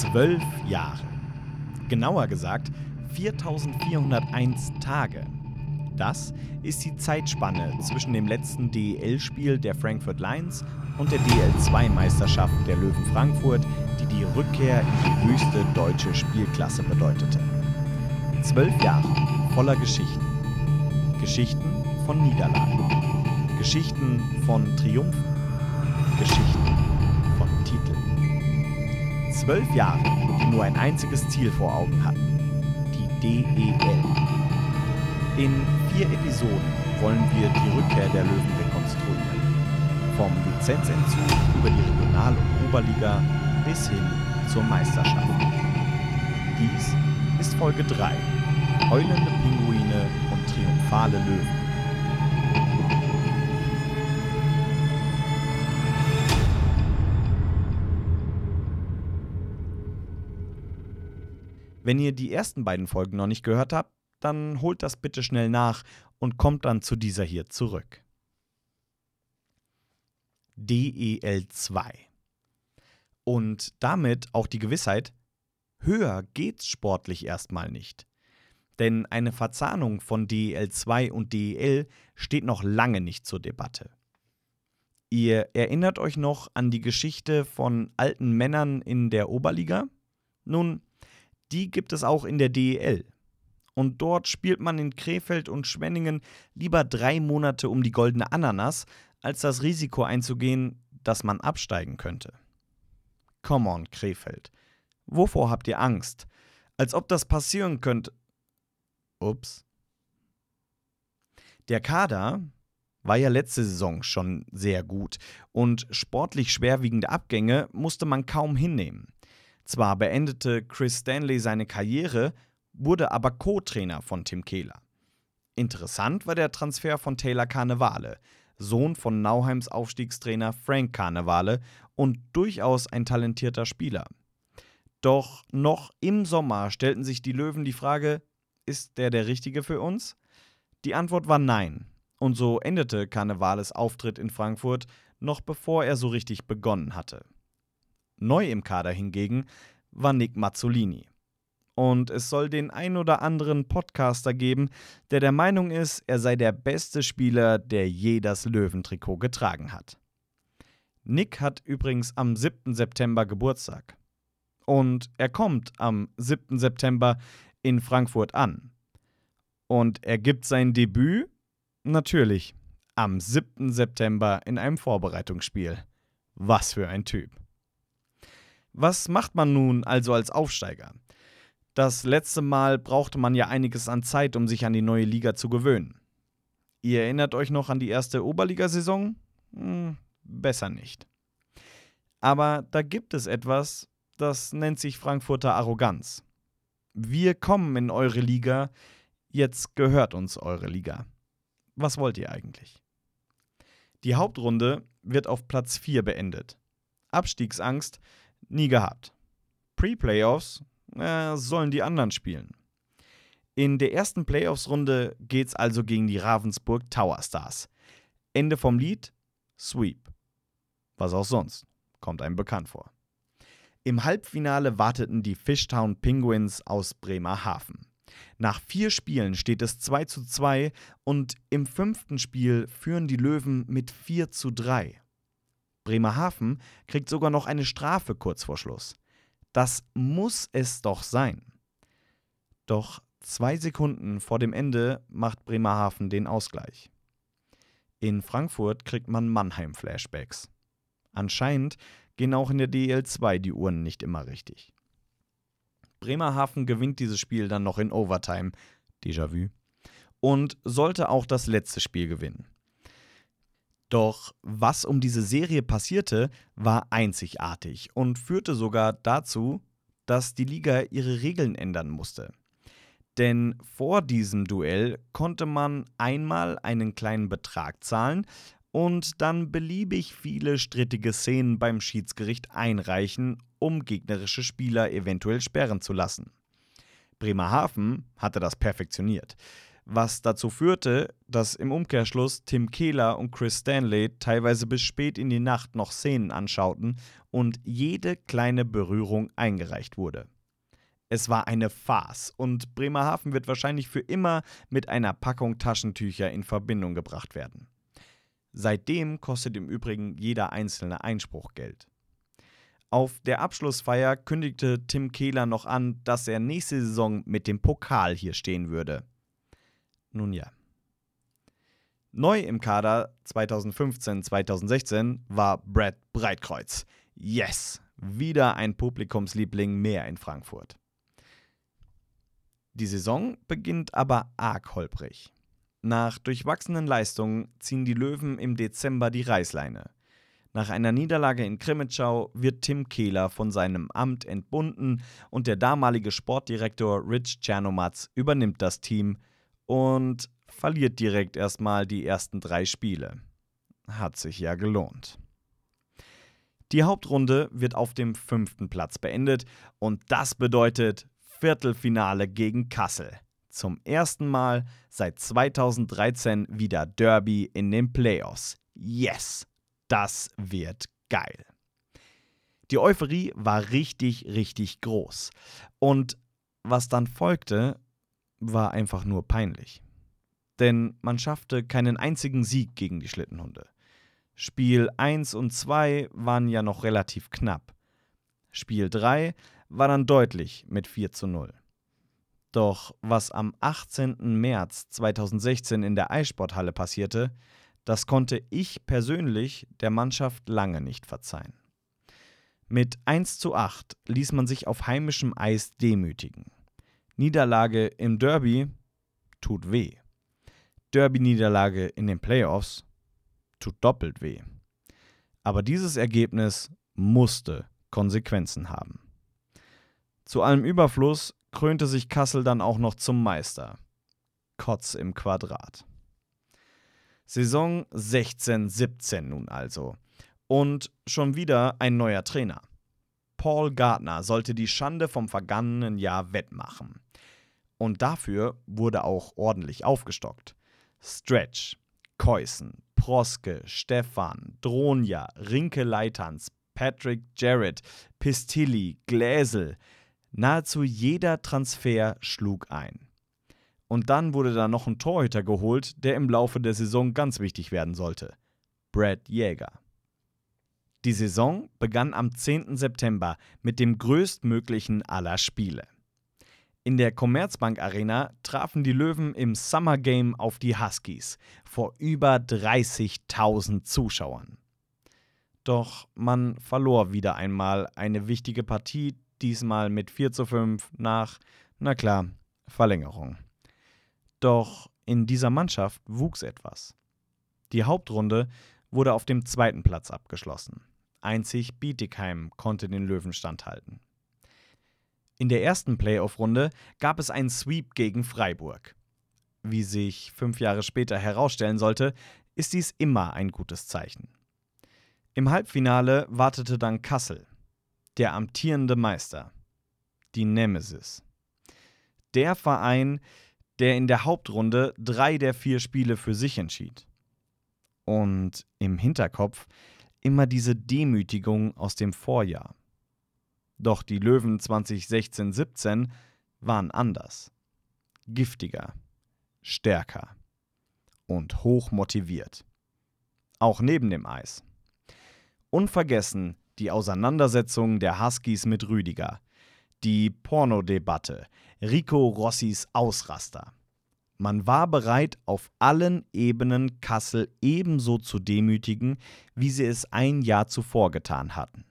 Zwölf Jahre. Genauer gesagt 4401 Tage. Das ist die Zeitspanne zwischen dem letzten DEL-Spiel der Frankfurt Lions und der DL2-Meisterschaft der Löwen Frankfurt, die die Rückkehr in die höchste deutsche Spielklasse bedeutete. Zwölf Jahre voller Geschichten. Geschichten von Niederlagen. Geschichten von Triumphen. Geschichten. Zwölf Jahre, die nur ein einziges Ziel vor Augen hatten. Die DEL. In vier Episoden wollen wir die Rückkehr der Löwen rekonstruieren. Vom Lizenzentzug über die Regional- und Oberliga bis hin zur Meisterschaft. Dies ist Folge 3. Heulende Pinguine und triumphale Löwen. Wenn ihr die ersten beiden Folgen noch nicht gehört habt, dann holt das bitte schnell nach und kommt dann zu dieser hier zurück. DEL2. Und damit auch die Gewissheit, höher geht's sportlich erstmal nicht. Denn eine Verzahnung von DEL2 und DEL steht noch lange nicht zur Debatte. Ihr erinnert euch noch an die Geschichte von alten Männern in der Oberliga? Nun, die gibt es auch in der DEL. Und dort spielt man in Krefeld und Schwenningen lieber drei Monate um die goldene Ananas, als das Risiko einzugehen, dass man absteigen könnte. Come on, Krefeld. Wovor habt ihr Angst? Als ob das passieren könnte. Ups. Der Kader war ja letzte Saison schon sehr gut und sportlich schwerwiegende Abgänge musste man kaum hinnehmen. Zwar beendete Chris Stanley seine Karriere, wurde aber Co-Trainer von Tim Kehler. Interessant war der Transfer von Taylor Carnevale, Sohn von Nauheims Aufstiegstrainer Frank Carnevale und durchaus ein talentierter Spieler. Doch noch im Sommer stellten sich die Löwen die Frage, ist der der Richtige für uns? Die Antwort war nein. Und so endete Carnevales Auftritt in Frankfurt noch bevor er so richtig begonnen hatte. Neu im Kader hingegen war Nick Mazzolini. Und es soll den ein oder anderen Podcaster geben, der der Meinung ist, er sei der beste Spieler, der je das Löwentrikot getragen hat. Nick hat übrigens am 7. September Geburtstag. Und er kommt am 7. September in Frankfurt an. Und er gibt sein Debüt natürlich am 7. September in einem Vorbereitungsspiel. Was für ein Typ. Was macht man nun also als Aufsteiger? Das letzte Mal brauchte man ja einiges an Zeit, um sich an die neue Liga zu gewöhnen. Ihr erinnert euch noch an die erste Oberligasaison? Hm, besser nicht. Aber da gibt es etwas, das nennt sich Frankfurter Arroganz. Wir kommen in eure Liga, jetzt gehört uns eure Liga. Was wollt ihr eigentlich? Die Hauptrunde wird auf Platz 4 beendet. Abstiegsangst nie gehabt. Pre-Playoffs äh, sollen die anderen spielen. In der ersten Playoffs-Runde geht's also gegen die Ravensburg Tower Stars. Ende vom Lied: Sweep. Was auch sonst, kommt einem bekannt vor. Im Halbfinale warteten die Fishtown Penguins aus Bremerhaven. Nach vier Spielen steht es 2 zu 2 und im fünften Spiel führen die Löwen mit 4 zu 3. Bremerhaven kriegt sogar noch eine Strafe kurz vor Schluss. Das muss es doch sein. Doch zwei Sekunden vor dem Ende macht Bremerhaven den Ausgleich. In Frankfurt kriegt man Mannheim-Flashbacks. Anscheinend gehen auch in der DL2 die Uhren nicht immer richtig. Bremerhaven gewinnt dieses Spiel dann noch in Overtime, Déjà-vu, und sollte auch das letzte Spiel gewinnen. Doch was um diese Serie passierte, war einzigartig und führte sogar dazu, dass die Liga ihre Regeln ändern musste. Denn vor diesem Duell konnte man einmal einen kleinen Betrag zahlen und dann beliebig viele strittige Szenen beim Schiedsgericht einreichen, um gegnerische Spieler eventuell sperren zu lassen. Bremerhaven hatte das perfektioniert was dazu führte, dass im Umkehrschluss Tim Kehler und Chris Stanley teilweise bis spät in die Nacht noch Szenen anschauten und jede kleine Berührung eingereicht wurde. Es war eine Farce und Bremerhaven wird wahrscheinlich für immer mit einer Packung Taschentücher in Verbindung gebracht werden. Seitdem kostet im Übrigen jeder einzelne Einspruch Geld. Auf der Abschlussfeier kündigte Tim Kehler noch an, dass er nächste Saison mit dem Pokal hier stehen würde. Nun ja. Neu im Kader 2015-2016 war Brad Breitkreuz. Yes, wieder ein Publikumsliebling mehr in Frankfurt. Die Saison beginnt aber arg holprig. Nach durchwachsenen Leistungen ziehen die Löwen im Dezember die Reißleine. Nach einer Niederlage in Krimitschau wird Tim Kehler von seinem Amt entbunden und der damalige Sportdirektor Rich Czernomatz übernimmt das Team und verliert direkt erstmal die ersten drei Spiele. Hat sich ja gelohnt. Die Hauptrunde wird auf dem fünften Platz beendet und das bedeutet Viertelfinale gegen Kassel. Zum ersten Mal seit 2013 wieder Derby in den Playoffs. Yes! Das wird geil. Die Euphorie war richtig, richtig groß. Und was dann folgte, war einfach nur peinlich. Denn man schaffte keinen einzigen Sieg gegen die Schlittenhunde. Spiel 1 und 2 waren ja noch relativ knapp. Spiel 3 war dann deutlich mit 4 zu 0. Doch was am 18. März 2016 in der Eissporthalle passierte, das konnte ich persönlich der Mannschaft lange nicht verzeihen. Mit 1 zu 8 ließ man sich auf heimischem Eis demütigen. Niederlage im Derby tut weh. Derby-Niederlage in den Playoffs tut doppelt weh. Aber dieses Ergebnis musste Konsequenzen haben. Zu allem Überfluss krönte sich Kassel dann auch noch zum Meister. Kotz im Quadrat. Saison 16-17 nun also. Und schon wieder ein neuer Trainer. Paul Gardner sollte die Schande vom vergangenen Jahr wettmachen. Und dafür wurde auch ordentlich aufgestockt. Stretch, Keusen, Proske, Stefan, Dronja, Rinke Leitans, Patrick Jarrett, Pistilli, Gläsel. Nahezu jeder Transfer schlug ein. Und dann wurde da noch ein Torhüter geholt, der im Laufe der Saison ganz wichtig werden sollte. Brad Jäger. Die Saison begann am 10. September mit dem größtmöglichen aller Spiele. In der Commerzbank Arena trafen die Löwen im Summer Game auf die Huskies vor über 30.000 Zuschauern. Doch man verlor wieder einmal eine wichtige Partie, diesmal mit 4 zu 5 nach, na klar, Verlängerung. Doch in dieser Mannschaft wuchs etwas. Die Hauptrunde wurde auf dem zweiten Platz abgeschlossen. Einzig Bietigheim konnte den Löwen standhalten. In der ersten Playoff-Runde gab es einen Sweep gegen Freiburg. Wie sich fünf Jahre später herausstellen sollte, ist dies immer ein gutes Zeichen. Im Halbfinale wartete dann Kassel, der amtierende Meister, die Nemesis. Der Verein, der in der Hauptrunde drei der vier Spiele für sich entschied. Und im Hinterkopf immer diese Demütigung aus dem Vorjahr. Doch die Löwen 2016-17 waren anders. Giftiger, stärker und hoch motiviert. Auch neben dem Eis. Unvergessen die Auseinandersetzung der Huskies mit Rüdiger, die Pornodebatte, Rico Rossis Ausraster. Man war bereit, auf allen Ebenen Kassel ebenso zu demütigen, wie sie es ein Jahr zuvor getan hatten.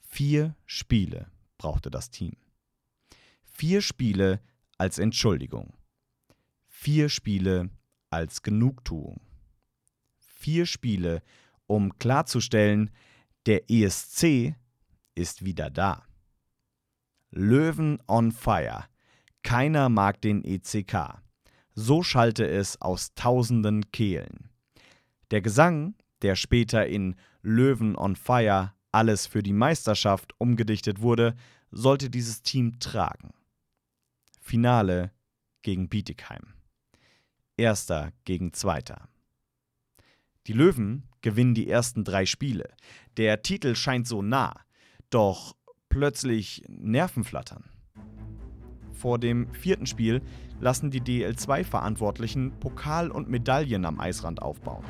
Vier Spiele brauchte das Team. Vier Spiele als Entschuldigung. Vier Spiele als Genugtuung. Vier Spiele, um klarzustellen, der ESC ist wieder da. Löwen on Fire. Keiner mag den ECK. So schallte es aus tausenden Kehlen. Der Gesang, der später in Löwen on Fire alles für die Meisterschaft umgedichtet wurde, sollte dieses Team tragen. Finale gegen Bietigheim. Erster gegen Zweiter. Die Löwen gewinnen die ersten drei Spiele. Der Titel scheint so nah. Doch plötzlich Nervenflattern. Vor dem vierten Spiel lassen die DL2-Verantwortlichen Pokal und Medaillen am Eisrand aufbauen.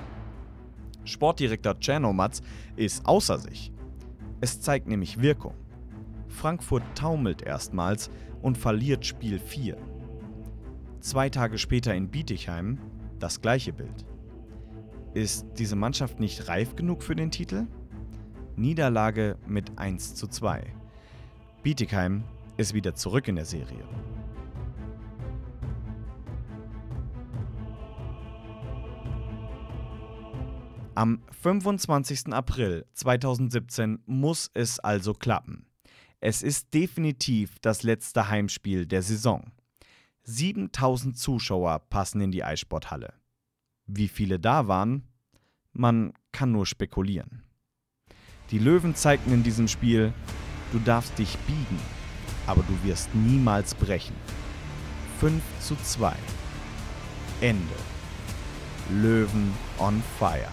Sportdirektor Czernomatz ist außer sich. Es zeigt nämlich Wirkung. Frankfurt taumelt erstmals und verliert Spiel 4. Zwei Tage später in Bietigheim das gleiche Bild. Ist diese Mannschaft nicht reif genug für den Titel? Niederlage mit 1 zu 2. Bietigheim ist wieder zurück in der Serie. Am 25. April 2017 muss es also klappen. Es ist definitiv das letzte Heimspiel der Saison. 7000 Zuschauer passen in die Eissporthalle. Wie viele da waren? Man kann nur spekulieren. Die Löwen zeigten in diesem Spiel, du darfst dich biegen, aber du wirst niemals brechen. 5 zu 2. Ende. Löwen on fire.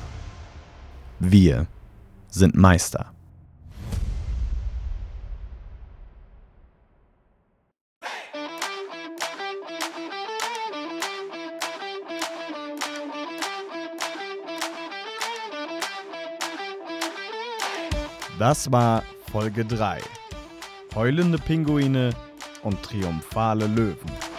Wir sind Meister. Das war Folge 3. Heulende Pinguine und triumphale Löwen.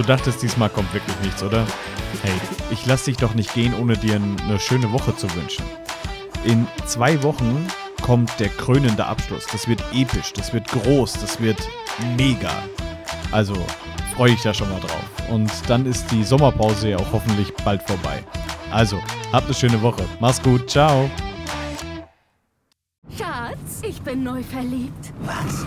Du dachtest, diesmal kommt wirklich nichts, oder? Hey, ich lass dich doch nicht gehen, ohne dir eine schöne Woche zu wünschen. In zwei Wochen kommt der krönende Abschluss. Das wird episch, das wird groß, das wird mega. Also freue ich da schon mal drauf. Und dann ist die Sommerpause ja auch hoffentlich bald vorbei. Also, habt eine schöne Woche. Mach's gut. Ciao. Schatz, ich bin neu verliebt. Was?